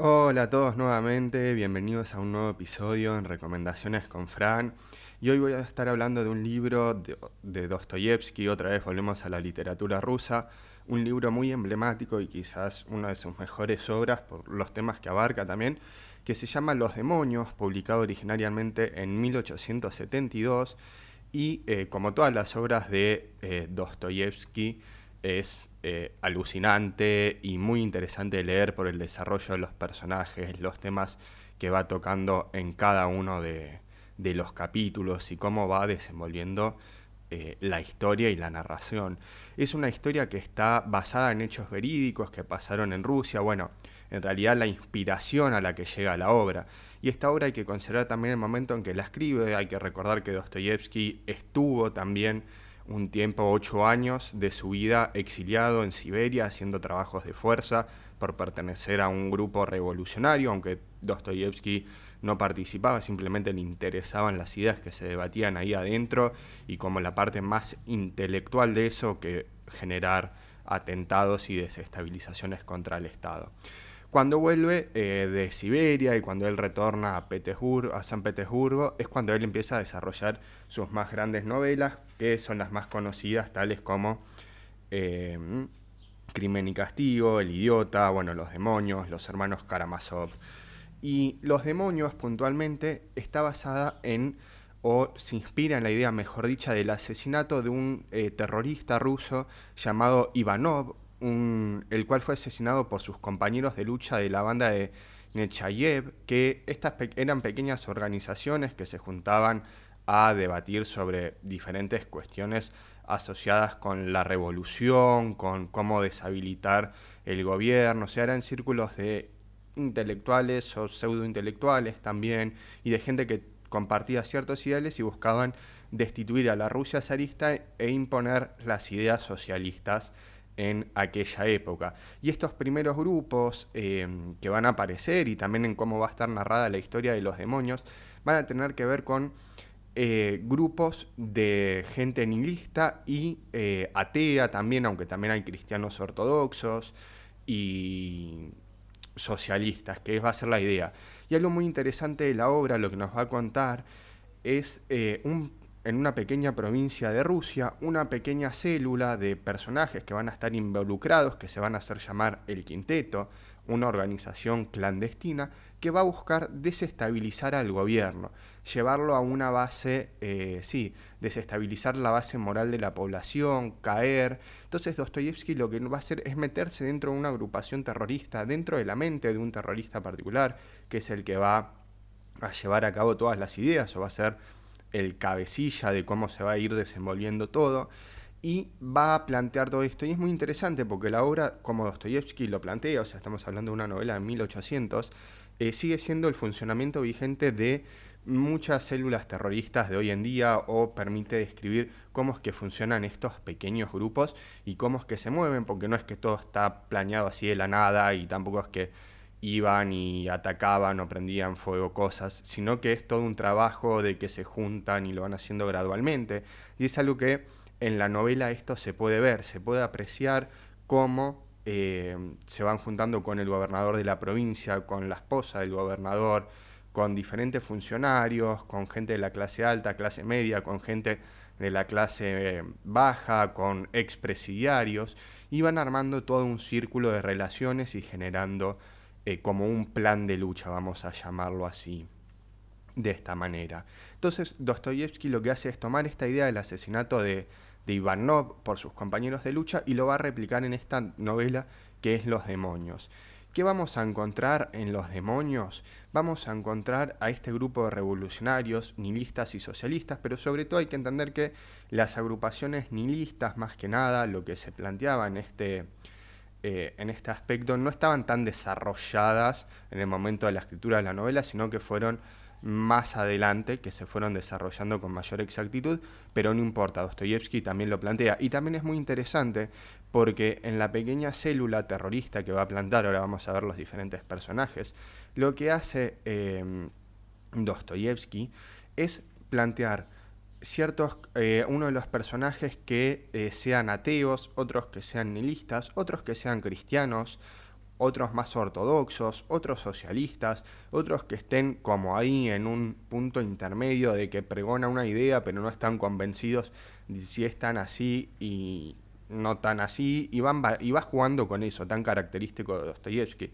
Hola a todos nuevamente, bienvenidos a un nuevo episodio en Recomendaciones con Fran. Y hoy voy a estar hablando de un libro de, de Dostoyevsky, otra vez volvemos a la literatura rusa, un libro muy emblemático y quizás una de sus mejores obras por los temas que abarca también, que se llama Los demonios, publicado originariamente en 1872 y eh, como todas las obras de eh, Dostoyevsky, es eh, alucinante y muy interesante de leer por el desarrollo de los personajes, los temas que va tocando en cada uno de, los capítulos y cómo va desenvolviendo eh, la historia y la narración. Es una historia que está basada en hechos verídicos que pasaron en Rusia, bueno, en realidad la inspiración a la que llega la obra. Y esta obra hay que considerar también el momento en que la escribe, hay que recordar que Dostoyevsky estuvo también un tiempo, ocho años de su vida exiliado en Siberia, haciendo trabajos de fuerza por pertenecer a un grupo revolucionario, aunque Dostoyevsky no participaba, simplemente le interesaban las ideas que se debatían ahí adentro y como la parte más intelectual de eso que generar atentados y desestabilizaciones contra el Estado. Cuando vuelve eh, de Siberia y cuando él retorna a, Petersburgo, a San Petersburgo, es cuando él empieza a desarrollar sus más grandes novelas, que son las más conocidas, tales como eh, Crimen y Castigo, El Idiota, bueno, Los Demonios, Los Hermanos Karamazov. Y Los Demonios, puntualmente, está basada en, o se inspira en la idea, mejor dicha, del asesinato de un eh, terrorista ruso llamado Ivanov, el cual fue asesinado por sus compañeros de lucha de la banda de Nechayev, que estas eran pequeñas organizaciones que se juntaban a debatir sobre diferentes cuestiones asociadas con la revolución, con cómo deshabilitar el gobierno, o sea, eran círculos de intelectuales o pseudointelectuales también, y de gente que compartía ciertos ideales y buscaban destituir a la Rusia zarista e imponer las ideas socialistas en aquella época. Y estos primeros grupos eh, que van a aparecer y también en cómo va a estar narrada la historia de los demonios, van a tener que ver con eh, grupos de gente nihilista y eh, atea también, aunque también hay cristianos ortodoxos y socialistas, que va a ser la idea. Y algo muy interesante de la obra, lo que nos va a contar, es un en una pequeña provincia de Rusia una pequeña célula de personajes que van a estar involucrados, que se van a hacer llamar el Quinteto, una organización clandestina que va a buscar desestabilizar al gobierno, llevarlo a una base, eh, sí, desestabilizar la base moral de la población, caer. Entonces Dostoyevsky lo que va a hacer es meterse dentro de una agrupación terrorista, dentro de la mente de un terrorista particular, que es el que va a llevar a cabo todas las ideas o va a ser el cabecilla de cómo se va a ir desenvolviendo todo y va a plantear todo esto. Y es muy interesante porque la obra, como Dostoyevsky lo plantea, o sea, estamos hablando de una novela de 1800, eh, sigue siendo el funcionamiento vigente de muchas células terroristas de hoy en día o permite describir cómo es que funcionan estos pequeños grupos y cómo es que se mueven, porque no es que todo está planeado así de la nada y tampoco es que iban y atacaban o prendían fuego cosas, sino que es todo un trabajo de que se juntan y lo van haciendo gradualmente. Y es algo que en la novela esto se puede ver, se puede apreciar cómo eh, se van juntando con el gobernador de la provincia, con la esposa del gobernador, con diferentes funcionarios, con gente de la clase alta, clase media, con gente de la clase baja, con expresidiarios, y van armando todo un círculo de relaciones y generando eh, como un plan de lucha, vamos a llamarlo así, de esta manera. Entonces, Dostoyevsky lo que hace es tomar esta idea del asesinato de, de Ivanov por sus compañeros de lucha y lo va a replicar en esta novela que es Los demonios. ¿Qué vamos a encontrar en Los demonios? Vamos a encontrar a este grupo de revolucionarios, nihilistas y socialistas, pero sobre todo hay que entender que las agrupaciones nihilistas, más que nada, lo que se planteaba en este eh, en este aspecto no estaban tan desarrolladas en el momento de la escritura de la novela, sino que fueron más adelante, que se fueron desarrollando con mayor exactitud, pero no importa, Dostoyevsky también lo plantea. Y también es muy interesante porque en la pequeña célula terrorista que va a plantar, ahora vamos a ver los diferentes personajes, lo que hace eh, Dostoyevsky es plantear ciertos, eh, uno de los personajes que eh, sean ateos, otros que sean nihilistas, otros que sean cristianos, otros más ortodoxos, otros socialistas, otros que estén como ahí en un punto intermedio de que pregona una idea pero no están convencidos de si es tan así y no tan así, y, van, y va jugando con eso, tan característico de Dostoyevsky.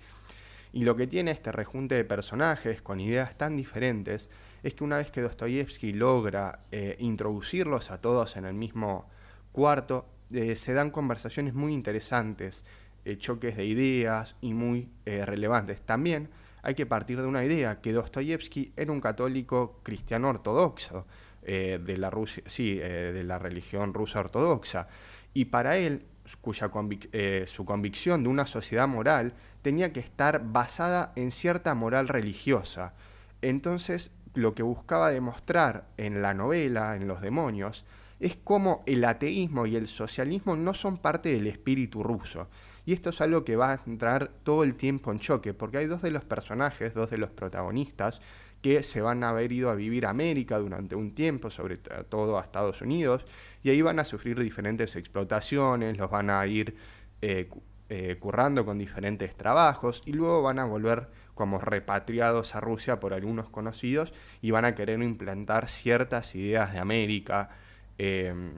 Y lo que tiene este rejunte de personajes con ideas tan diferentes es que una vez que Dostoyevsky logra eh, introducirlos a todos en el mismo cuarto, eh, se dan conversaciones muy interesantes, eh, choques de ideas y muy relevantes. También hay que partir de una idea, que Dostoyevsky era un católico cristiano ortodoxo, de, la sí, de la religión rusa ortodoxa, y para él cuya su convicción de una sociedad moral tenía que estar basada en cierta moral religiosa. Entonces lo que buscaba demostrar en la novela, en Los demonios, es cómo el ateísmo y el socialismo no son parte del espíritu ruso. Y esto es algo que va a entrar todo el tiempo en choque, porque hay dos de los personajes, dos de los protagonistas, que se van a haber ido a vivir a América durante un tiempo, sobre todo a Estados Unidos, y ahí van a sufrir diferentes explotaciones, los van a ir eh, eh, currando con diferentes trabajos, y luego van a volver como repatriados a Rusia por algunos conocidos y van a querer implantar ciertas ideas de América, em,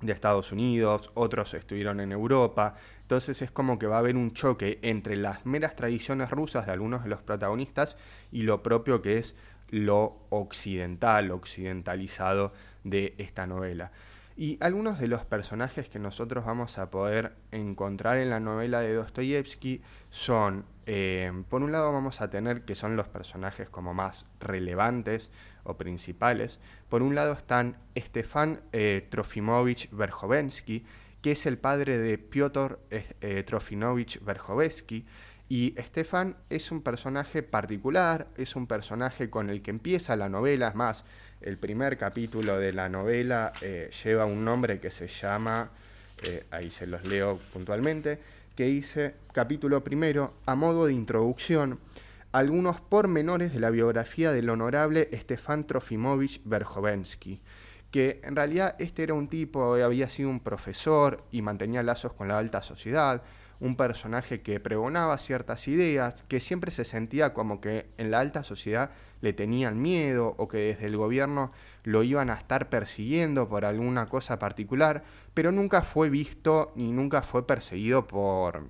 de Estados Unidos, otros estuvieron en Europa. Entonces es como que va a haber un choque entre las meras tradiciones rusas de algunos de los protagonistas y lo propio que es lo occidental, occidentalizado de esta novela. Y algunos de los personajes que nosotros vamos a poder encontrar en la novela de Dostoyevsky son, eh, por un lado vamos a tener que son los personajes como más relevantes o principales. Por un lado están Stefan eh, Trofimovich Verjovensky, que es el padre de Piotr eh, Trofimovich Verjovensky, y Stefan es un personaje particular, es un personaje con el que empieza la novela, es más, el primer capítulo de la novela eh, lleva un nombre que se llama, eh, ahí se los leo puntualmente, que dice, capítulo primero, a modo de introducción, algunos pormenores de la biografía del honorable Stefan Trofimovich Verjovensky, que en realidad este era un tipo, había sido un profesor y mantenía lazos con la alta sociedad, un personaje que pregonaba ciertas ideas, que siempre se sentía como que en la alta sociedad le tenían miedo o que desde el gobierno lo iban a estar persiguiendo por alguna cosa particular, pero nunca fue visto ni nunca fue perseguido por,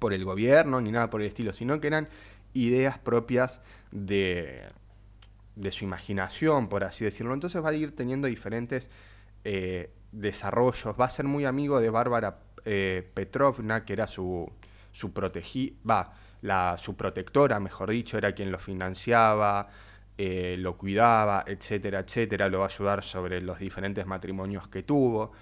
por el gobierno ni nada por el estilo, sino que eran ideas propias de, de su imaginación, por así decirlo. Entonces va a ir teniendo diferentes eh, desarrollos, va a ser muy amigo de Bárbara eh, Petrovna, que era su, su va, la, su protectora, mejor dicho, era quien lo financiaba, eh, lo cuidaba, etcétera, etcétera, lo va a ayudar sobre los diferentes matrimonios que tuvo.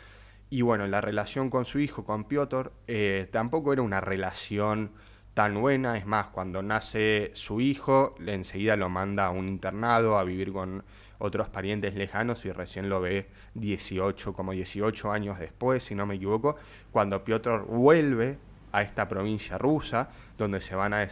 Y bueno, la relación con su hijo, con Piotr, eh, tampoco era una relación tan buena. Es más, cuando nace su hijo, enseguida lo manda a un internado a vivir con otros parientes lejanos y recién lo ve 18, como 18 años después, si no me equivoco, cuando Piotr vuelve a esta provincia rusa, donde se van a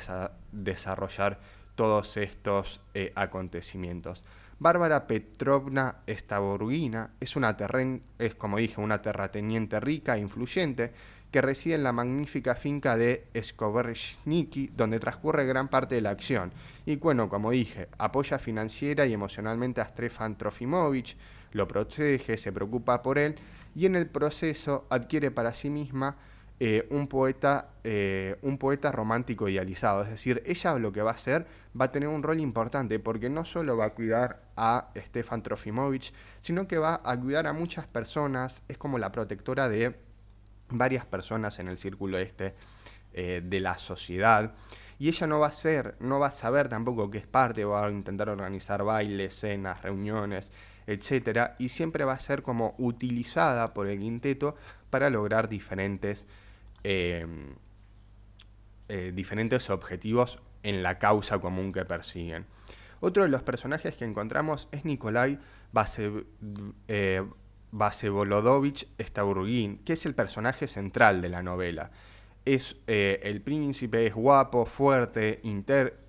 desarrollar todos estos eh, acontecimientos. Bárbara Petrovna Staborgina es una terren es como dije, una terrateniente rica e influyente que reside en la magnífica finca de Skobershniki, donde transcurre gran parte de la acción. Y bueno, como dije, apoya financiera y emocionalmente a Stefan Trofimovich, lo protege, se preocupa por él y en el proceso adquiere para sí misma eh, un, poeta, eh, un poeta romántico idealizado. Es decir, ella lo que va a hacer va a tener un rol importante porque no solo va a cuidar a Stefan Trofimovich, sino que va a cuidar a muchas personas, es como la protectora de varias personas en el círculo este eh, de la sociedad. Y ella no va a ser, no va a saber tampoco que es parte, va a intentar organizar bailes, cenas, reuniones, etcétera, y siempre va a ser como utilizada por el quinteto para lograr diferentes, em, eh, diferentes objetivos en la causa común que persiguen. Otro de los personajes que encontramos es Nikolai Base, eh, que es el personaje central de la novela. Es eh, el príncipe, es guapo, fuerte,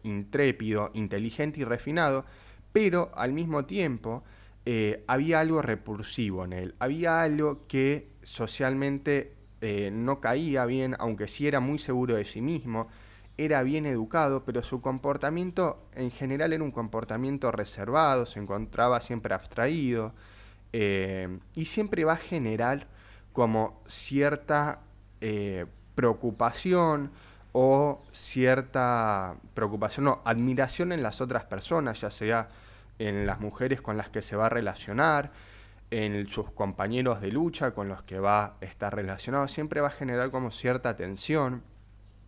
intrépido, inteligente y refinado, pero al mismo tiempo eh, había algo repulsivo en él, había algo que socialmente eh, no caía bien, aunque sí era muy seguro de sí mismo, era bien educado, pero su comportamiento en general era un comportamiento reservado, se encontraba siempre abstraído eh, y siempre va a generar como cierta eh, preocupación o cierta preocupación, no, admiración en las otras personas, ya sea en las mujeres con las que se va a relacionar, en sus compañeros de lucha con los que va a estar relacionado, siempre va a generar como cierta tensión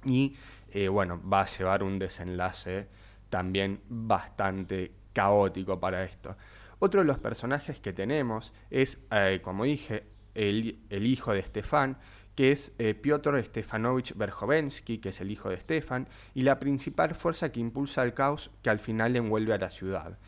y eh, bueno, va a llevar un desenlace también bastante caótico para esto. Otro de los personajes que tenemos es, eh, como dije, el, hijo de Stefan, que es eh, Piotr Stefanovich Berjovensky, que es el hijo de Stefan, y la principal fuerza que impulsa el caos que al final envuelve a la ciudad.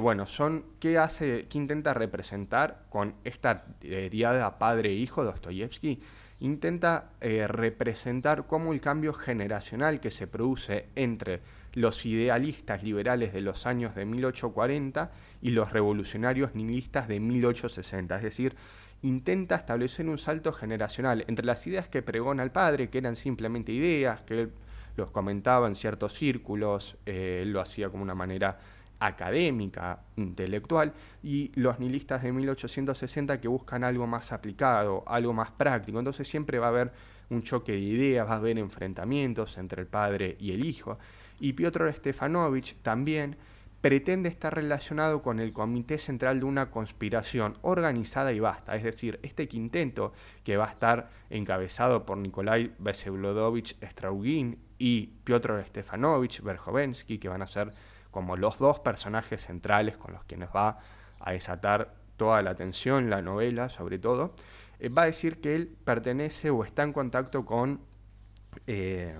Bueno, son qué hace, qué intenta representar con esta diada padre-hijo Dostoyevsky intenta eh, representar cómo el cambio generacional que se produce entre los idealistas liberales de los años de 1840 y los revolucionarios nihilistas de 1860. Es decir, intenta establecer un salto generacional entre las ideas que pregona el padre, que eran simplemente ideas, que él los comentaba en ciertos círculos, eh, lo hacía como una manera académica, intelectual, y los nihilistas de 1860 que buscan algo más aplicado, algo más práctico. Entonces siempre va a haber un choque de ideas, va a haber enfrentamientos entre el padre y el hijo. Y Piotr Stefanovich también pretende estar relacionado con el comité central de una conspiración organizada y vasta, es decir, este quinteto que va a estar encabezado por Nikolai Vesevlodovich Straugin y Piotr Stefanovich Berjovensky, que van a ser como los dos personajes centrales con los que nos va a desatar toda la atención, la novela sobre todo, eh, va a decir que él pertenece o está en contacto con, eh,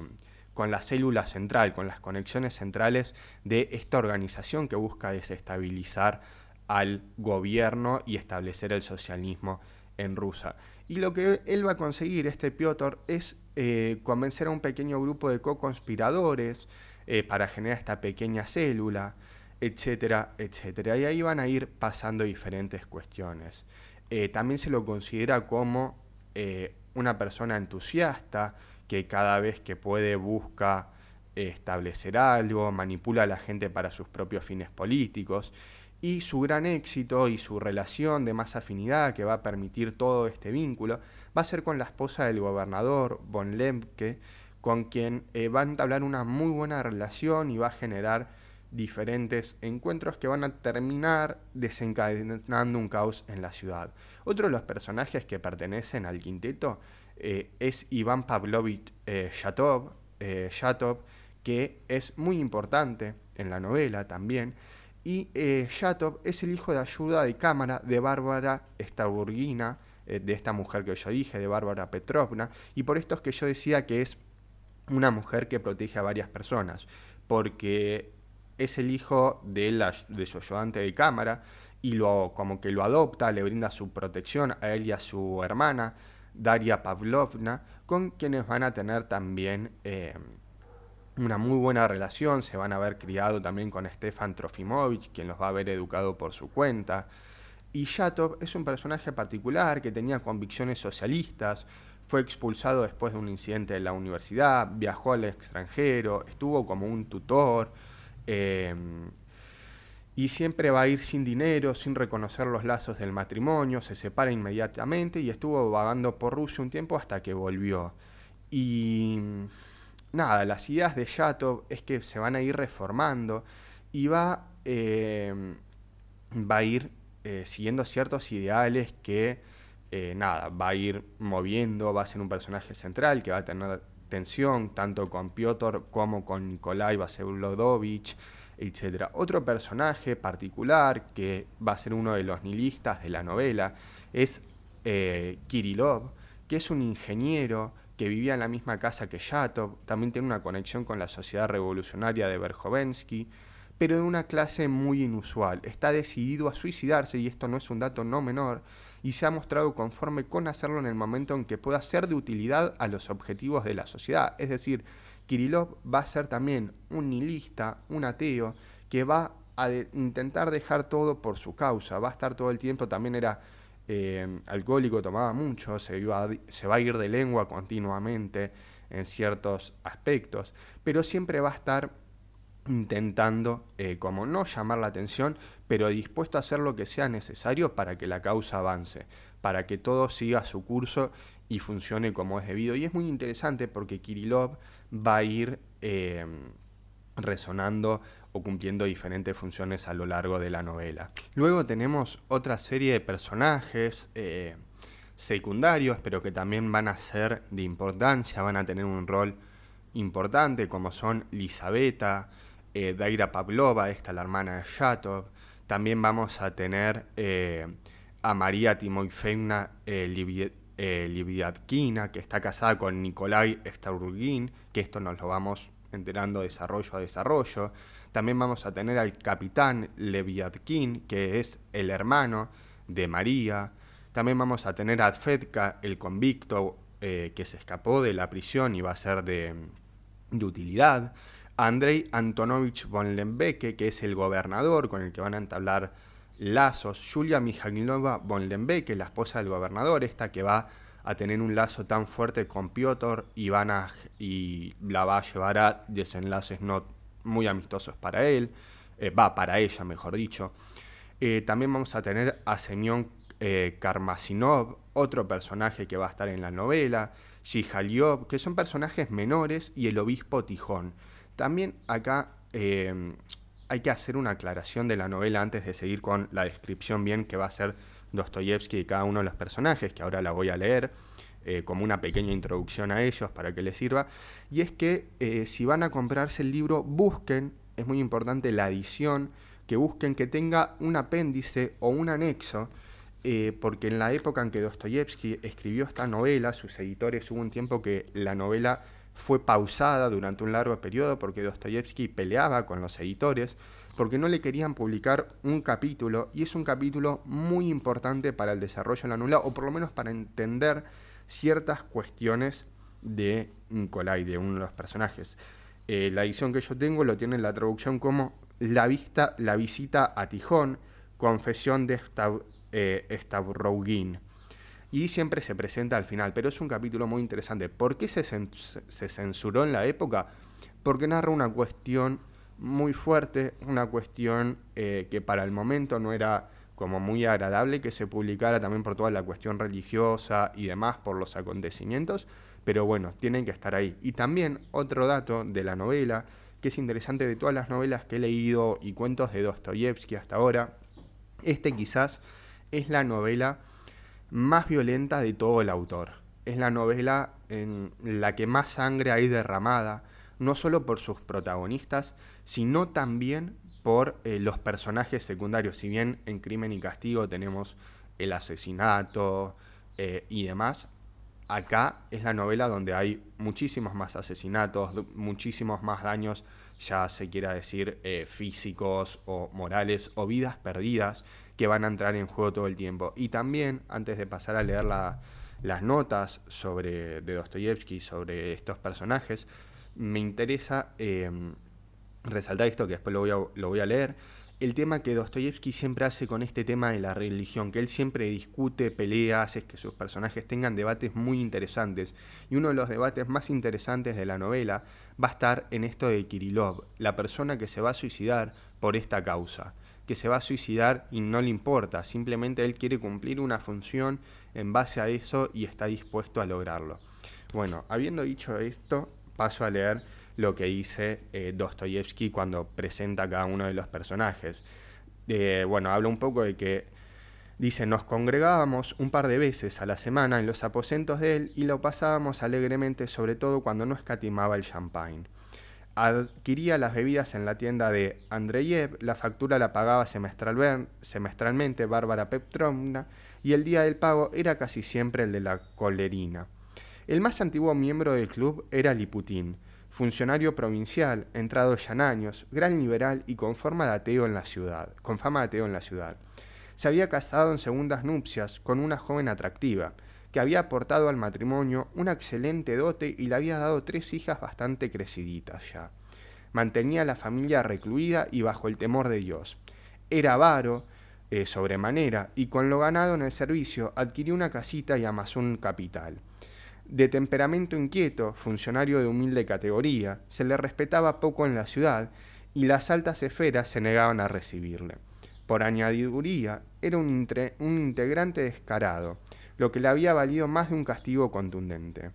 con la célula central, con las conexiones centrales de esta organización que busca desestabilizar al gobierno y establecer el socialismo en Rusia. Y lo que él va a conseguir, este Piotr, es eh, convencer a un pequeño grupo de co-conspiradores, eh, para generar esta pequeña célula, etcétera, etcétera. Y ahí van a ir pasando diferentes cuestiones. Eh, también se lo considera como eh, una persona entusiasta que cada vez que puede busca establecer algo, manipula a la gente para sus propios fines políticos y su gran éxito y su relación de más afinidad que va a permitir todo este vínculo va a ser con la esposa del gobernador, Von Lemke, con quien eh, va a entablar una muy buena relación y va a generar diferentes encuentros que van a terminar desencadenando un caos en la ciudad. Otro de los personajes que pertenecen al quinteto eh, es Iván Pavlovich eh, Shatov, que es muy importante en la novela también. Y Shatov es el hijo de ayuda de cámara de Bárbara Staburgina, de esta mujer que yo dije, de Bárbara Petrovna, y por esto es que yo decía que es una mujer que protege a varias personas, porque es el hijo de, la, su ayudante de cámara y lo, como que lo adopta, le brinda su protección a él y a su hermana, Daria Pavlovna, con quienes van a tener también eh, una muy buena relación, se van a haber criado también con Stefan Trofimovich, quien los va a haber educado por su cuenta. Y Yatov es un personaje particular que tenía convicciones socialistas, fue expulsado después de un incidente en la universidad, viajó al extranjero, estuvo como un tutor em, y siempre va a ir sin dinero, sin reconocer los lazos del matrimonio, se separa inmediatamente y estuvo vagando por Rusia un tiempo hasta que volvió. Y nada, las ideas de Yatov es que se van a ir reformando y va, em, va a ir eh, siguiendo ciertos ideales que eh, nada, va a ir moviendo, va a ser un personaje central que va a tener tensión tanto con Piotr como con Nikolai Vasevlodovich, etc. Otro personaje particular que va a ser uno de los nihilistas de la novela es eh, Kirillov, que es un ingeniero que vivía en la misma casa que Yatov, también tiene una conexión con la sociedad revolucionaria de Berjovensky, pero de una clase muy inusual. Está decidido a suicidarse, y esto no es un dato no menor, y se ha mostrado conforme con hacerlo en el momento en que pueda ser de utilidad a los objetivos de la sociedad. Es decir, Kirillov va a ser también un nihilista, un ateo, que va a intentar dejar todo por su causa, va a estar todo el tiempo, también era eh, alcohólico, tomaba mucho, se, iba se va a ir de lengua continuamente, en ciertos aspectos, pero siempre va a estar intentando, eh, como no llamar la atención, pero dispuesto a hacer lo que sea necesario para que la causa avance, para que todo siga su curso y funcione como es debido. Y es muy interesante porque Kirillov va a ir eh, resonando o cumpliendo diferentes funciones a lo largo de la novela. Luego tenemos otra serie de personajes eh, secundarios, pero que también van a ser de importancia, van a tener un rol importante, como son Lisabeta, eh, Daira Pavlova, esta la hermana de Yatov. También vamos a tener eh, a María Timoifevna eh, Liviatkina, que está casada con Nikolai Staurgin, que esto nos lo vamos enterando desarrollo a desarrollo. También vamos a tener al capitán Leviatkin, que es el hermano de María. También vamos a tener a Fedka, el convicto que se escapó de la prisión y va a ser de utilidad. Andrei Antonovich von Lembeke, que es el gobernador con el que van a entablar lazos, Julia Mijailova von Lembeke, la esposa del gobernador, esta que va a tener un lazo tan fuerte con Piotr y, van a, y la va a llevar a desenlaces no muy amistosos para él, eh, va para ella, mejor dicho. Eh, también vamos a tener a Semyon eh, Karmasinov, otro personaje que va a estar en la novela, Shihaliov, que son personajes menores, y el obispo Tijón. También acá eh, hay que hacer una aclaración de la novela antes de seguir con la descripción bien que va a ser Dostoyevsky de cada uno de los personajes, que ahora la voy a leer eh, como una pequeña introducción a ellos para que les sirva. Y es que eh, si van a comprarse el libro, busquen, es muy importante la edición, que busquen que tenga un apéndice o un anexo, porque en la época en que Dostoyevsky escribió esta novela, sus editores hubo un tiempo que la novela fue pausada durante un largo periodo porque Dostoyevsky peleaba con los editores porque no le querían publicar un capítulo y es un capítulo muy importante para el desarrollo de la novela o por lo menos para entender ciertas cuestiones de Nicolai, de uno de los personajes. Eh, la edición que yo tengo lo tiene en la traducción como La, vista, la visita a Tijón, confesión de Stavrougin. Eh, y siempre se presenta al final, pero es un capítulo muy interesante. ¿Por qué se, censuró en la época? Porque narra una cuestión muy fuerte, una cuestión eh, que para el momento no era como muy agradable que se publicara también por toda la cuestión religiosa y demás, por los acontecimientos, pero bueno, tienen que estar ahí. Y también otro dato de la novela, que es interesante de todas las novelas que he leído y cuentos de Dostoyevsky hasta ahora, este quizás es la novela más violenta de todo el autor. Es la novela en la que más sangre hay derramada, no solo por sus protagonistas, sino también por eh, los personajes secundarios. Si bien en Crimen y Castigo tenemos el asesinato eh, y demás, acá es la novela donde hay muchísimos más asesinatos, muchísimos más daños, ya se quiera decir eh, físicos o morales, o vidas perdidas que van a entrar en juego todo el tiempo. Y también, antes de pasar a leer las notas sobre, de Dostoyevsky sobre estos personajes, me interesa em, resaltar esto que después lo voy, a, lo voy a leer, el tema que Dostoyevsky siempre hace con este tema de la religión, que él siempre discute, pelea, hace que sus personajes tengan debates muy interesantes. Y uno de los debates más interesantes de la novela va a estar en esto de Kirillov, la persona que se va a suicidar por esta causa que se va a suicidar y no le importa, simplemente él quiere cumplir una función en base a eso y está dispuesto a lograrlo. Bueno, habiendo dicho esto, paso a leer lo que dice eh, Dostoyevsky cuando presenta a cada uno de los personajes. bueno, habla un poco de que dice, nos congregábamos un par de veces a la semana en los aposentos de él y lo pasábamos alegremente, sobre todo cuando no escatimaba el champagne adquiría las bebidas en la tienda de Andreyev, la factura la pagaba semestralmente Bárbara Petrovna y el día del pago era casi siempre el de la colerina. El más antiguo miembro del club era Liputín, funcionario provincial, entrado ya en años, gran liberal y con, forma de en la ciudad, con fama de ateo en la ciudad. Se había casado en segundas nupcias con una joven atractiva, que había aportado al matrimonio una excelente dote y le había dado tres hijas bastante creciditas ya. Mantenía la familia recluida y bajo el temor de Dios. Era avaro, eh, sobremanera, y con lo ganado en el servicio adquirió una casita y amasó un capital. De temperamento inquieto, funcionario de humilde categoría, se le respetaba poco en la ciudad y las altas esferas se negaban a recibirle. Por añadiduría, era un, un integrante descarado, lo que le había valido más de un castigo contundente.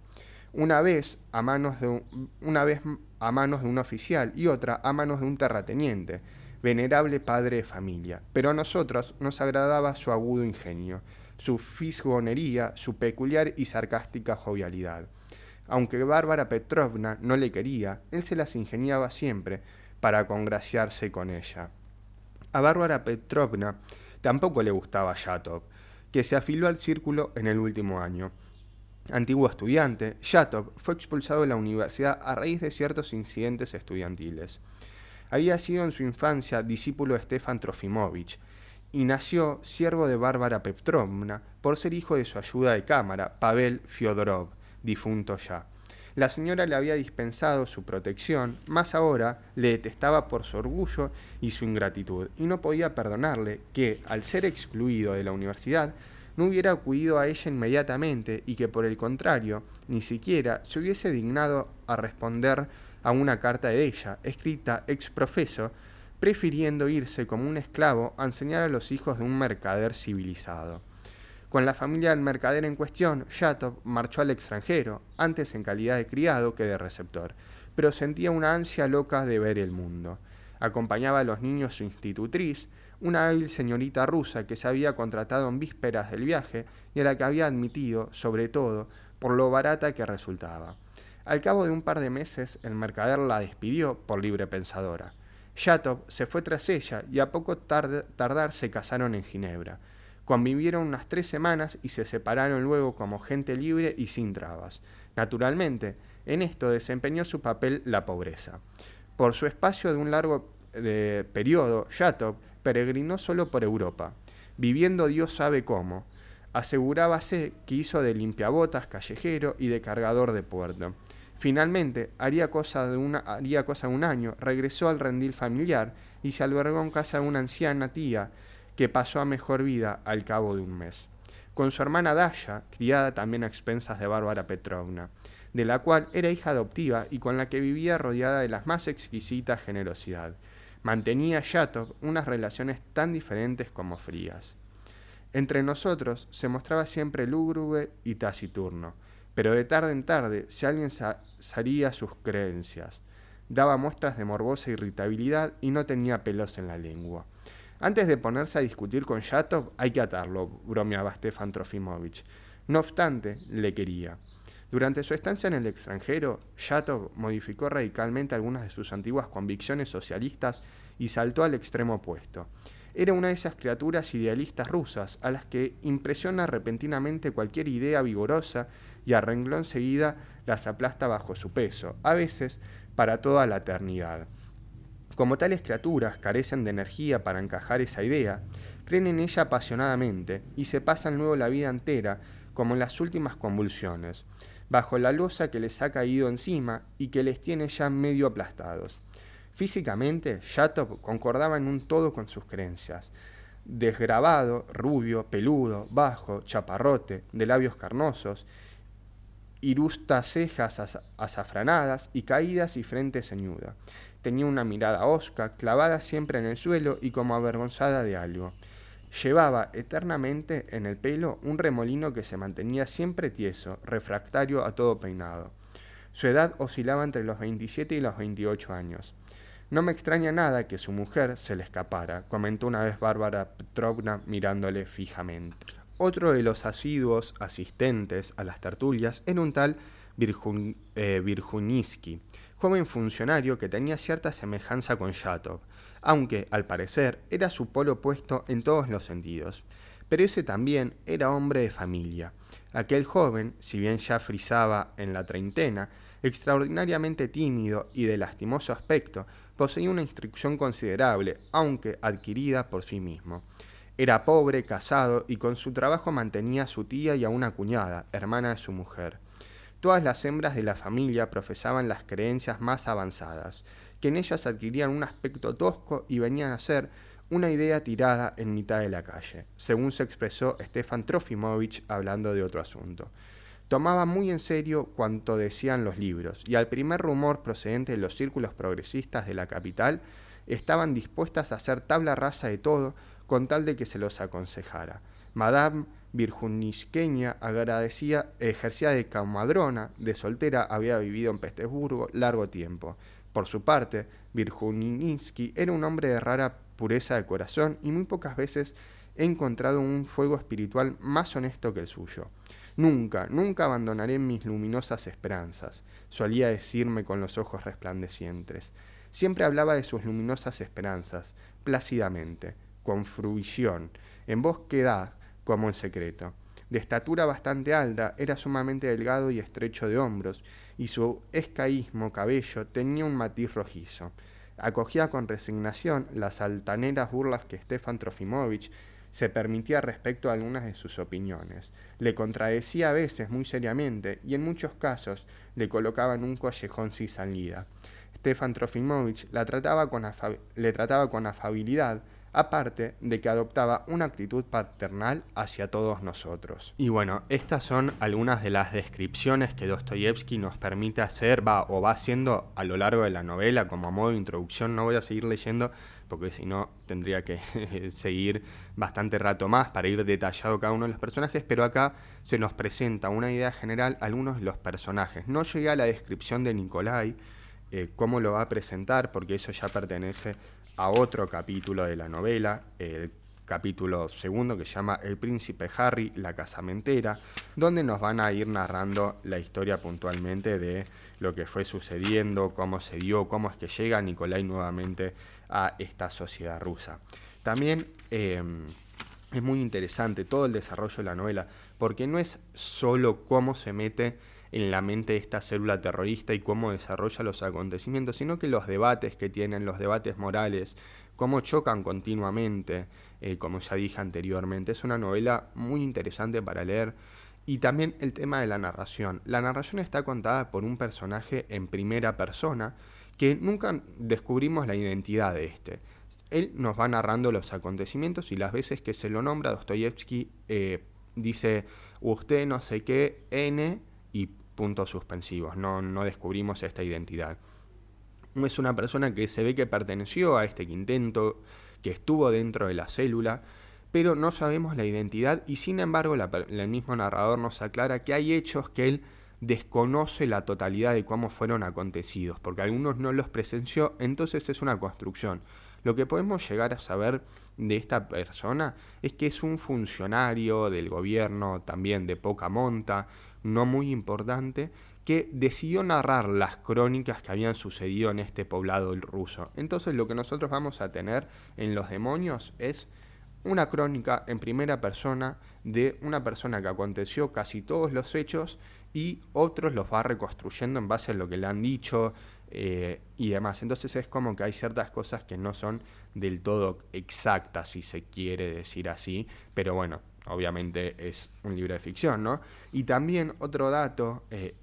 Una vez, a manos de un, una vez a manos de un oficial y otra a manos de un terrateniente, venerable padre de familia. Pero a nosotros nos agradaba su agudo ingenio, su fisgonería, su peculiar y sarcástica jovialidad. Aunque Bárbara Petrovna no le quería, él se las ingeniaba siempre para congraciarse con ella. A Bárbara Petrovna tampoco le gustaba Yatov, que se afiló al círculo en el último año. Antiguo estudiante, Yatov fue expulsado de la universidad a raíz de ciertos incidentes estudiantiles. Había sido en su infancia discípulo de Stefan Trofimovich, y nació siervo de Bárbara Petrovna por ser hijo de su ayuda de cámara, Pavel Fyodorov, difunto ya. La señora le había dispensado su protección, más ahora le detestaba por su orgullo y su ingratitud, y no podía perdonarle que, al ser excluido de la universidad, no hubiera acudido a ella inmediatamente y que por el contrario, ni siquiera se hubiese dignado a responder a una carta de ella, escrita ex profeso, prefiriendo irse como un esclavo a enseñar a los hijos de un mercader civilizado. Con la familia del mercader en cuestión, Yatov marchó al extranjero, antes en calidad de criado que de receptor, pero sentía una ansia loca de ver el mundo. Acompañaba a los niños su institutriz, una hábil señorita rusa que se había contratado en vísperas del viaje y a la que había admitido, sobre todo, por lo barata que resultaba. Al cabo de un par de meses, el mercader la despidió por libre pensadora. Yatov se fue tras ella y a poco tardar se casaron en Ginebra. Convivieron unas tres semanas y se separaron luego como gente libre y sin trabas. Naturalmente, en esto desempeñó su papel la pobreza. Por su espacio de un largo de periodo, Yatov peregrinó solo por Europa, viviendo Dios sabe cómo. Asegurábase que hizo de limpiabotas callejero y de cargador de puerto. Finalmente, haría cosa, de haría cosa de un año, regresó al rendil familiar y se albergó en casa de una anciana tía que pasó a mejor vida al cabo de un mes. Con su hermana Dasha, criada también a expensas de Bárbara Petrovna, de la cual era hija adoptiva y con la que vivía rodeada de la más exquisita generosidad. Mantenía Yatov unas relaciones tan diferentes como frías. Entre nosotros se mostraba siempre lúgubre y taciturno, pero de tarde en tarde, si alguien salía sus creencias, daba muestras de morbosa irritabilidad y no tenía pelos en la lengua. Antes de ponerse a discutir con Yatov, hay que atarlo, bromeaba Stefan Trofimovich. No obstante, le quería. Durante su estancia en el extranjero, Yatov modificó radicalmente algunas de sus antiguas convicciones socialistas y saltó al extremo opuesto. Era una de esas criaturas idealistas rusas a las que impresiona repentinamente cualquier idea vigorosa y a renglón seguida las aplasta bajo su peso, a veces para toda la eternidad. Como tales criaturas carecen de energía para encajar esa idea, creen en ella apasionadamente y se pasan luego la vida entera como en las últimas convulsiones, bajo la losa que les ha caído encima y que les tiene ya medio aplastados. Físicamente, Yatov concordaba en un todo con sus creencias. Desgrabado, rubio, peludo, bajo, chaparrote, de labios carnosos, irustas cejas azafranadas y caídas y frente ceñuda. Tenía una mirada hosca, clavada siempre en el suelo y como avergonzada de algo. Llevaba eternamente en el pelo un remolino que se mantenía siempre tieso, refractario a todo peinado. Su edad oscilaba entre los 27 y los 28 años. No me extraña nada que su mujer se le escapara, comentó una vez Bárbara Petrovna mirándole fijamente. Otro de los asiduos asistentes a las tertulias era un tal Virjun, eh, joven funcionario que tenía cierta semejanza con Yatov, aunque, al parecer, era su polo opuesto en todos los sentidos. Pero ese también era hombre de familia. Aquel joven, si bien ya frisaba en la treintena, extraordinariamente tímido y de lastimoso aspecto, poseía una instrucción considerable, aunque adquirida por sí mismo. Era pobre, casado y con su trabajo mantenía a su tía y a una cuñada, hermana de su mujer. Todas las hembras de la familia profesaban las creencias más avanzadas, que en ellas adquirían un aspecto tosco y venían a ser una idea tirada en mitad de la calle, según se expresó Stefan Trofimovich hablando de otro asunto. Tomaba muy en serio cuanto decían los libros, y al primer rumor procedente de los círculos progresistas de la capital, estaban dispuestas a hacer tabla rasa de todo con tal de que se los aconsejara. Madame virjunisqueña agradecía, ejercía de camadrona, de soltera había vivido en Petersburgo largo tiempo. Por su parte, Virjuninsky era un hombre de rara pureza de corazón y muy pocas veces he encontrado un fuego espiritual más honesto que el suyo. Nunca, nunca abandonaré mis luminosas esperanzas, solía decirme con los ojos resplandecientes. Siempre hablaba de sus luminosas esperanzas, plácidamente, con fruición, en voz que como el secreto. De estatura bastante alta, era sumamente delgado y estrecho de hombros, y su escaísmo cabello tenía un matiz rojizo. Acogía con resignación las altaneras burlas que Stefan Trofimovich se permitía respecto a algunas de sus opiniones. Le contradecía a veces muy seriamente y en muchos casos le colocaba en un collejón sin salida. Stefan Trofimovich la trataba con le trataba con afabilidad, aparte de que adoptaba una actitud paternal hacia todos nosotros. Y bueno, estas son algunas de las descripciones que Dostoyevsky nos permite hacer, va o va haciendo a lo largo de la novela como modo de introducción. No voy a seguir leyendo porque si no tendría que seguir bastante rato más para ir detallado cada uno de los personajes, pero acá se nos presenta una idea general algunos de los personajes. No llegué a la descripción de Nikolai, eh, cómo lo va a presentar, porque eso ya pertenece a otro capítulo de la novela, el capítulo segundo que se llama El príncipe Harry, la casamentera, donde nos van a ir narrando la historia puntualmente de lo que fue sucediendo, cómo se dio, cómo es que llega Nicolai nuevamente a esta sociedad rusa. También em, es muy interesante todo el desarrollo de la novela, porque no es solo cómo se mete en la mente de esta célula terrorista y cómo desarrolla los acontecimientos, sino que los debates que tienen, los debates morales, cómo chocan continuamente, eh, como ya dije anteriormente. Es una novela muy interesante para leer. Y también el tema de la narración. La narración está contada por un personaje en primera persona que nunca descubrimos la identidad de este. Él nos va narrando los acontecimientos y las veces que se lo nombra, Dostoyevsky eh, dice usted no sé qué, N, y puntos suspensivos, no, no descubrimos esta identidad. Es una persona que se ve que perteneció a este quinteto, que estuvo dentro de la célula, pero no sabemos la identidad y sin embargo el mismo narrador nos aclara que hay hechos que él desconoce la totalidad de cómo fueron acontecidos, porque algunos no los presenció, entonces es una construcción. Lo que podemos llegar a saber de esta persona es que es un funcionario del gobierno, también de poca monta, no muy importante, que decidió narrar las crónicas que habían sucedido en este poblado ruso. Entonces lo que nosotros vamos a tener en Los Demonios es una crónica en primera persona de una persona que aconteció casi todos los hechos y otros los va reconstruyendo en base a lo que le han dicho eh, y demás. Entonces es como que hay ciertas cosas que no son del todo exactas, si se quiere decir así, pero bueno, obviamente es un libro de ficción, ¿no? Y también otro dato eh,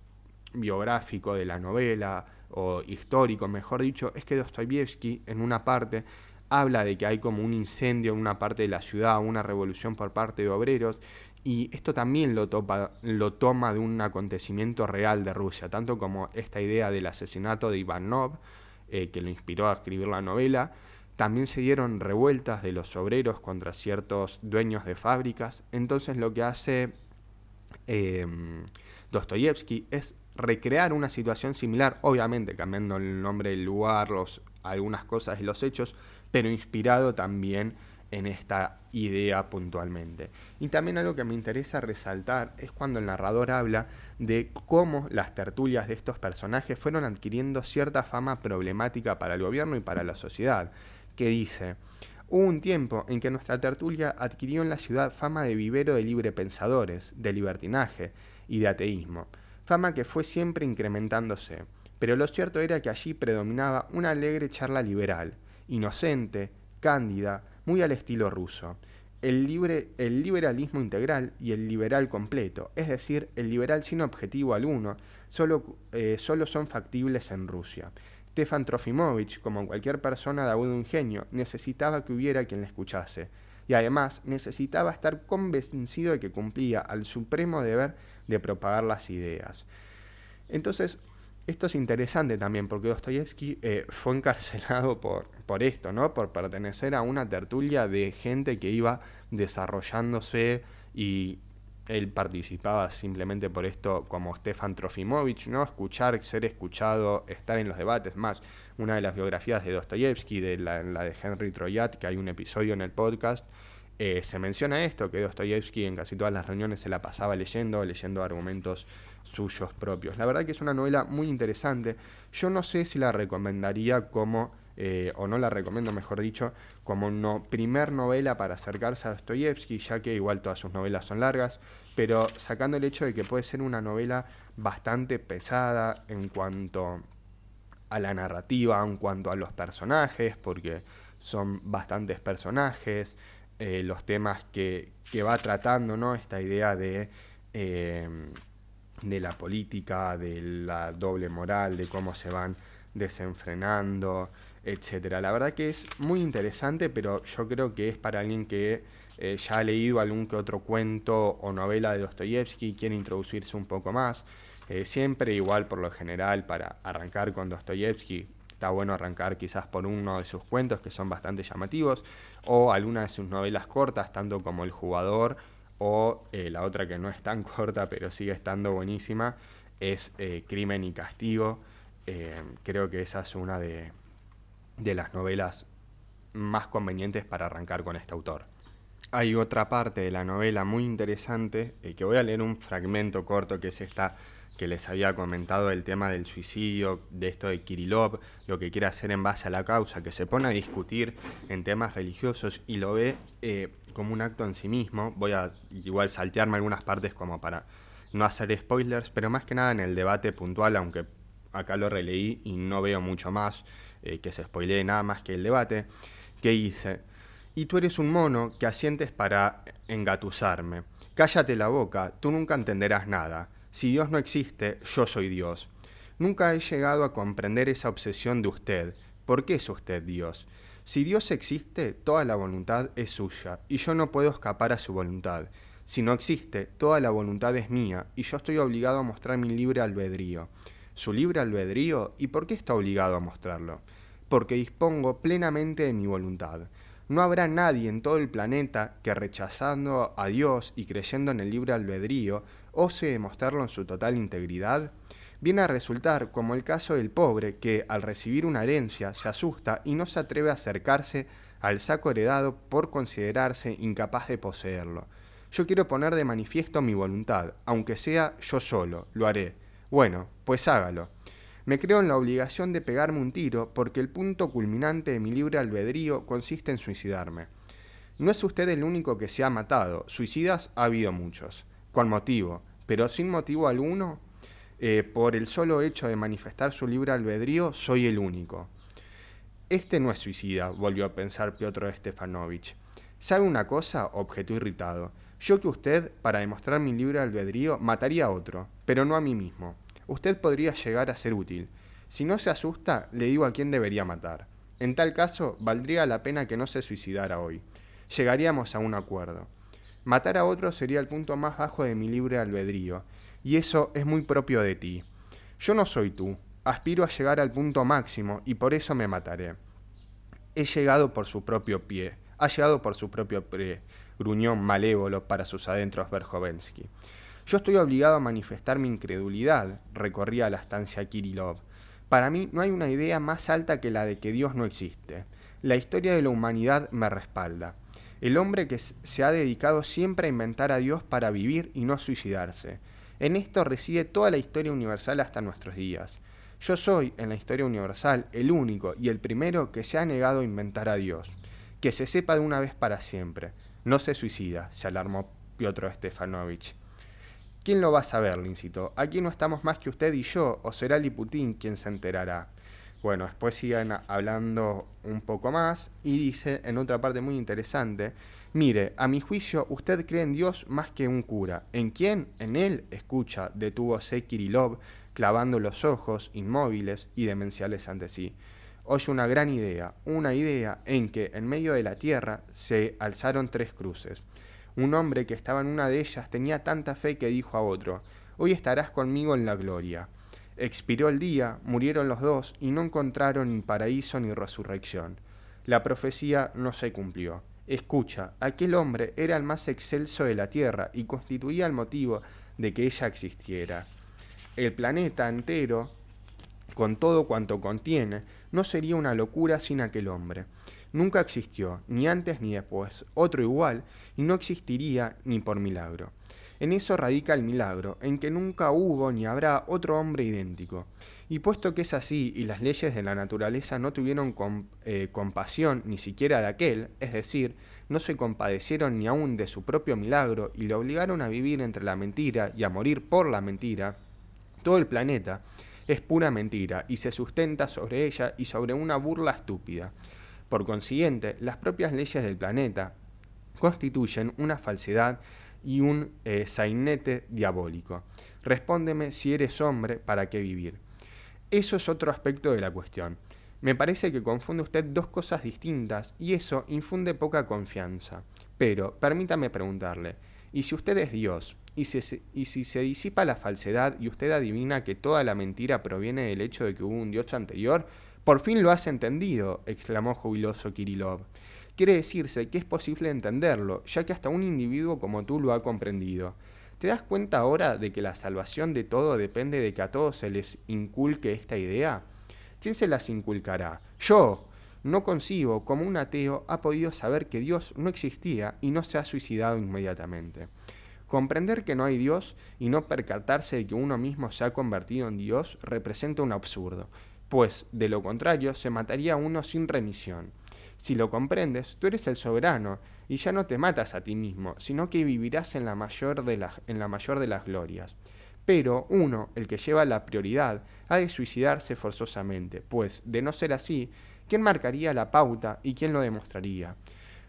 biográfico de la novela, o histórico, mejor dicho, es que Dostoyevsky en una parte habla de que hay como un incendio en una parte de la ciudad, una revolución por parte de obreros, y esto también lo, lo toma de un acontecimiento real de Rusia, tanto como esta idea del asesinato de Ivanov, eh, que lo inspiró a escribir la novela, también se dieron revueltas de los obreros contra ciertos dueños de fábricas. Entonces lo que hace eh, Dostoyevsky es recrear una situación similar, obviamente cambiando el nombre del lugar, los, algunas cosas y los hechos, pero inspirado también en esta idea puntualmente. Y también algo que me interesa resaltar es cuando el narrador habla de cómo las tertulias de estos personajes fueron adquiriendo cierta fama problemática para el gobierno y para la sociedad que dice, hubo un tiempo en que nuestra tertulia adquirió en la ciudad fama de vivero de libre pensadores, de libertinaje y de ateísmo, fama que fue siempre incrementándose, pero lo cierto era que allí predominaba una alegre charla liberal, inocente, cándida, muy al estilo ruso, el, libre, el liberalismo integral y el liberal completo, es decir, el liberal sin objetivo alguno, solo, eh, solo son factibles en Rusia. Stefan Trofimovich, como cualquier persona de agudo ingenio, necesitaba que hubiera quien le escuchase, y además necesitaba estar convencido de que cumplía al supremo deber de propagar las ideas. Entonces, esto es interesante también porque Dostoyevsky eh, fue encarcelado por, por esto, ¿no? Por pertenecer a una tertulia de gente que iba desarrollándose y él participaba simplemente por esto como Stefan Trofimovich, ¿no? Escuchar, ser escuchado, estar en los debates. Más, una de las biografías de Dostoyevsky, de la, de Henry Troyat, que hay un episodio en el podcast, eh, se menciona esto, que Dostoyevsky en casi todas las reuniones se la pasaba leyendo, leyendo argumentos suyos propios. La verdad que es una novela muy interesante. Yo no sé si la recomendaría como, eh, o no la recomiendo, mejor dicho, como no, primer novela para acercarse a Dostoyevsky, ya que igual todas sus novelas son largas, pero sacando el hecho de que puede ser una novela bastante pesada en cuanto a la narrativa, en cuanto a los personajes, porque son bastantes personajes, eh, los temas que, va tratando, ¿no? Esta idea de, eh, de la política, de la doble moral, de cómo se van desenfrenando, etcétera. La verdad que es muy interesante, pero yo creo que es para alguien que eh, ya ha leído algún que otro cuento o novela de Dostoyevsky y quiere introducirse un poco más. siempre igual por lo general para arrancar con Dostoyevsky está bueno arrancar quizás por uno de sus cuentos que son bastante llamativos, o alguna de sus novelas cortas, tanto como El jugador, o eh, la otra que no es tan corta, pero sigue estando buenísima, es eh, Crimen y Castigo. Eh, creo que esa es una de, de las novelas más convenientes para arrancar con este autor. Hay otra parte de la novela muy interesante, que voy a leer un fragmento corto, que es esta que les había comentado el tema del suicidio, de esto de Kirillov, lo que quiere hacer en base a la causa, que se pone a discutir en temas religiosos y lo ve eh, como un acto en sí mismo. Voy a igual saltearme algunas partes como para no hacer spoilers, pero más que nada en el debate puntual, aunque acá lo releí y no veo mucho más eh, que se spoilee nada más que el debate, que dice, y tú eres un mono que asientes para engatusarme. Cállate la boca, tú nunca entenderás nada. Si Dios no existe, yo soy Dios. Nunca he llegado a comprender esa obsesión de usted. ¿Por qué es usted Dios? Si Dios existe, toda la voluntad es suya, y yo no puedo escapar a su voluntad. Si no existe, toda la voluntad es mía, y yo estoy obligado a mostrar mi libre albedrío. ¿Su libre albedrío? ¿Y por qué está obligado a mostrarlo? Porque dispongo plenamente de mi voluntad. No habrá nadie en todo el planeta que rechazando a Dios y creyendo en el libre albedrío, ose demostrarlo en su total integridad, viene a resultar como el caso del pobre que, al recibir una herencia, se asusta y no se atreve a acercarse al saco heredado por considerarse incapaz de poseerlo. Yo quiero poner de manifiesto mi voluntad, aunque sea yo solo, lo haré. Bueno, pues hágalo. Me creo en la obligación de pegarme un tiro porque el punto culminante de mi libre albedrío consiste en suicidarme. No es usted el único que se ha matado, suicidas ha habido muchos con motivo, pero sin motivo alguno, eh, por el solo hecho de manifestar su libre albedrío, soy el único. Este no es suicida, volvió a pensar Piotr Stefanovich. ¿Sabe una cosa? objetó irritado. Yo que usted, para demostrar mi libre albedrío, mataría a otro, pero no a mí mismo. Usted podría llegar a ser útil. Si no se asusta, le digo a quién debería matar. En tal caso, valdría la pena que no se suicidara hoy. Llegaríamos a un acuerdo. Matar a otro sería el punto más bajo de mi libre albedrío, y eso es muy propio de ti. Yo no soy tú, aspiro a llegar al punto máximo y por eso me mataré. He llegado por su propio pie, ha llegado por su propio pie, gruñón malévolo para sus adentros Verjovensky. Yo estoy obligado a manifestar mi incredulidad, recorría la estancia Kirillov. Para mí no hay una idea más alta que la de que Dios no existe. La historia de la humanidad me respalda el hombre que se ha dedicado siempre a inventar a Dios para vivir y no suicidarse. En esto reside toda la historia universal hasta nuestros días. Yo soy, en la historia universal, el único y el primero que se ha negado a inventar a Dios. Que se sepa de una vez para siempre. No se suicida, se alarmó Piotr Stefanovich. ¿Quién lo va a saber? le incitó. Aquí no estamos más que usted y yo, o será Liputín quien se enterará. Bueno, después siguen hablando un poco más y dice en otra parte muy interesante, mire, a mi juicio usted cree en Dios más que un cura. ¿En quién? En él, escucha, detúvose Kirillov, clavando los ojos inmóviles y demenciales ante sí. Oye una gran idea, una idea en que en medio de la tierra se alzaron tres cruces. Un hombre que estaba en una de ellas tenía tanta fe que dijo a otro, hoy estarás conmigo en la gloria. Expiró el día, murieron los dos y no encontraron ni paraíso ni resurrección. La profecía no se cumplió. Escucha, aquel hombre era el más excelso de la tierra y constituía el motivo de que ella existiera. El planeta entero, con todo cuanto contiene, no sería una locura sin aquel hombre. Nunca existió, ni antes ni después, otro igual, y no existiría ni por milagro. En eso radica el milagro, en que nunca hubo ni habrá otro hombre idéntico. Y puesto que es así y las leyes de la naturaleza no tuvieron eh, compasión ni siquiera de aquel, es decir, no se compadecieron ni aun de su propio milagro y le obligaron a vivir entre la mentira y a morir por la mentira, todo el planeta es pura mentira y se sustenta sobre ella y sobre una burla estúpida. Por consiguiente, las propias leyes del planeta constituyen una falsedad y un eh, sainete diabólico. Respóndeme si eres hombre, ¿para qué vivir? Eso es otro aspecto de la cuestión. Me parece que confunde usted dos cosas distintas y eso infunde poca confianza. Pero, permítame preguntarle, ¿y si usted es Dios? ¿Y si, se disipa la falsedad y usted adivina que toda la mentira proviene del hecho de que hubo un Dios anterior? Por fin lo has entendido, exclamó jubiloso Kirilov. Quiere decirse que es posible entenderlo, ya que hasta un individuo como tú lo ha comprendido. ¿Te das cuenta ahora de que la salvación de todo depende de que a todos se les inculque esta idea? ¿Quién se las inculcará? Yo. No concibo cómo un ateo ha podido saber que Dios no existía y no se ha suicidado inmediatamente. Comprender que no hay Dios y no percatarse de que uno mismo se ha convertido en Dios representa un absurdo, pues de lo contrario se mataría a uno sin remisión. Si lo comprendes, tú eres el soberano y ya no te matas a ti mismo, sino que vivirás en la mayor de las, en la mayor de las glorias. Pero uno, el que lleva la prioridad, ha de suicidarse forzosamente, pues, de no ser así, ¿quién marcaría la pauta y quién lo demostraría?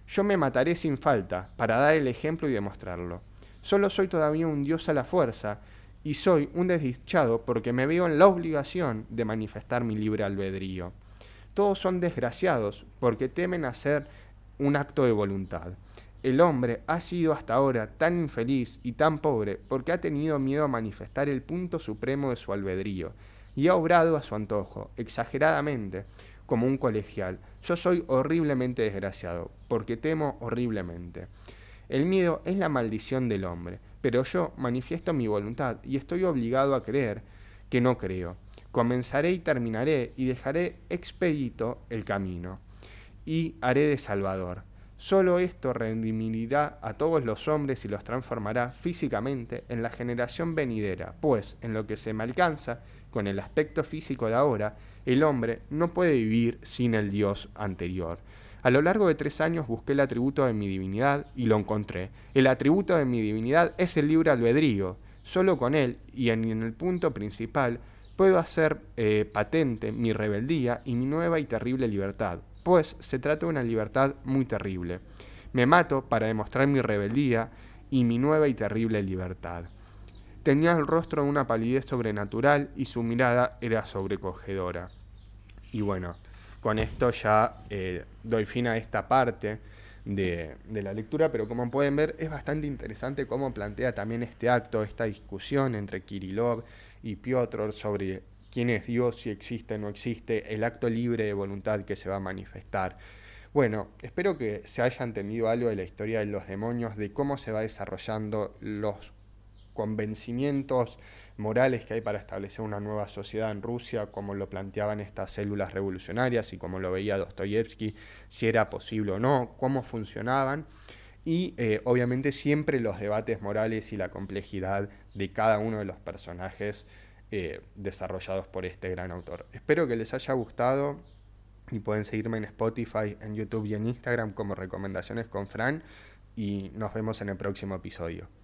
Yo me mataré sin falta, para dar el ejemplo y demostrarlo. Solo soy todavía un dios a la fuerza, y soy un desdichado porque me veo en la obligación de manifestar mi libre albedrío. Todos son desgraciados porque temen hacer un acto de voluntad. El hombre ha sido hasta ahora tan infeliz y tan pobre porque ha tenido miedo a manifestar el punto supremo de su albedrío y ha obrado a su antojo, exageradamente, como un colegial. Yo soy horriblemente desgraciado porque temo horriblemente. El miedo es la maldición del hombre, pero yo manifiesto mi voluntad y estoy obligado a creer que no creo. Comenzaré y terminaré y dejaré expedito el camino y haré de Salvador. Solo esto redimirá a todos los hombres y los transformará físicamente en la generación venidera, pues en lo que se me alcanza, con el aspecto físico de ahora, el hombre no puede vivir sin el Dios anterior. A lo largo de tres años busqué el atributo de mi divinidad y lo encontré. El atributo de mi divinidad es el libre albedrío. Solo con él, y en el punto principal, puedo hacer eh, patente mi rebeldía y mi nueva y terrible libertad, pues se trata de una libertad muy terrible. Me mato para demostrar mi rebeldía y mi nueva y terrible libertad. Tenía el rostro de una palidez sobrenatural y su mirada era sobrecogedora. Y bueno, con esto ya eh, doy fin a esta parte de, la lectura, pero como pueden ver es bastante interesante cómo plantea también este acto, esta discusión entre Kirilov y Piotr sobre quién es Dios, si existe o no existe, el acto libre de voluntad que se va a manifestar. Bueno, espero que se haya entendido algo de la historia de los demonios, de cómo se va desarrollando los convencimientos morales que hay para establecer una nueva sociedad en Rusia, como lo planteaban estas células revolucionarias y como lo veía Dostoyevsky, si era posible o no, cómo funcionaban y eh, obviamente siempre los debates morales y la complejidad de cada uno de los personajes eh, desarrollados por este gran autor. Espero que les haya gustado y pueden seguirme en Spotify, en YouTube y en Instagram como recomendaciones con Fran y nos vemos en el próximo episodio.